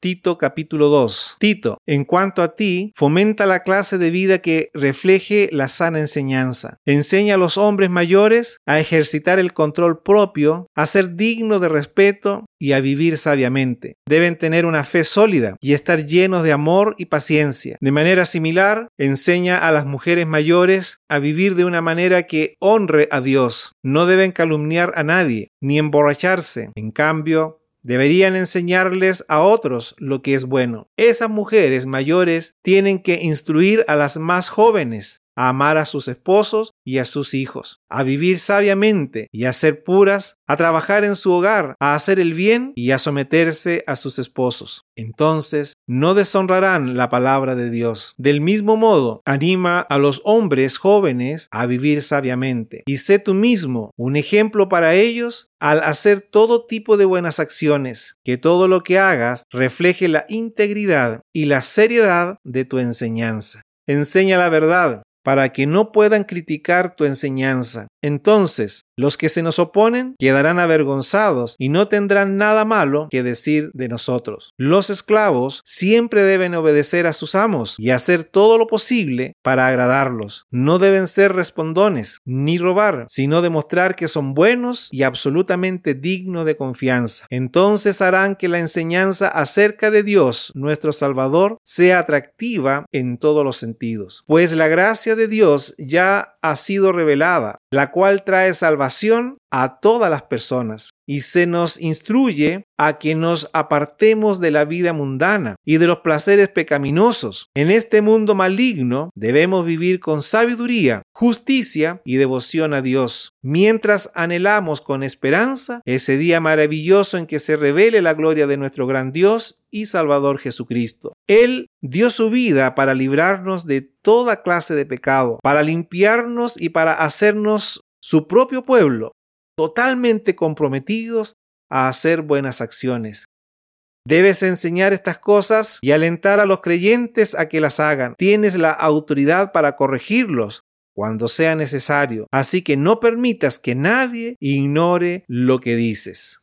Tito capítulo 2. Tito, en cuanto a ti, fomenta la clase de vida que refleje la sana enseñanza. Enseña a los hombres mayores a ejercitar el control propio, a ser dignos de respeto y a vivir sabiamente. Deben tener una fe sólida y estar llenos de amor y paciencia. De manera similar, enseña a las mujeres mayores a vivir de una manera que honre a Dios. No deben calumniar a nadie, ni emborracharse. En cambio, Deberían enseñarles a otros lo que es bueno. Esas mujeres mayores tienen que instruir a las más jóvenes a amar a sus esposos y a sus hijos, a vivir sabiamente y a ser puras, a trabajar en su hogar, a hacer el bien y a someterse a sus esposos. Entonces no deshonrarán la palabra de Dios. Del mismo modo, anima a los hombres jóvenes a vivir sabiamente y sé tú mismo un ejemplo para ellos al hacer todo tipo de buenas acciones, que todo lo que hagas refleje la integridad y la seriedad de tu enseñanza. Enseña la verdad, para que no puedan criticar tu enseñanza. Entonces, los que se nos oponen quedarán avergonzados y no tendrán nada malo que decir de nosotros. Los esclavos siempre deben obedecer a sus amos y hacer todo lo posible para agradarlos. No deben ser respondones ni robar, sino demostrar que son buenos y absolutamente dignos de confianza. Entonces harán que la enseñanza acerca de Dios, nuestro Salvador, sea atractiva en todos los sentidos. Pues la de Dios ya ha sido revelada, la cual trae salvación a todas las personas y se nos instruye a que nos apartemos de la vida mundana y de los placeres pecaminosos. En este mundo maligno debemos vivir con sabiduría, justicia y devoción a Dios, mientras anhelamos con esperanza ese día maravilloso en que se revele la gloria de nuestro gran Dios y Salvador Jesucristo. Él dio su vida para librarnos de toda clase de pecado, para limpiarnos y para hacernos su propio pueblo, totalmente comprometidos a hacer buenas acciones. Debes enseñar estas cosas y alentar a los creyentes a que las hagan. Tienes la autoridad para corregirlos cuando sea necesario, así que no permitas que nadie ignore lo que dices.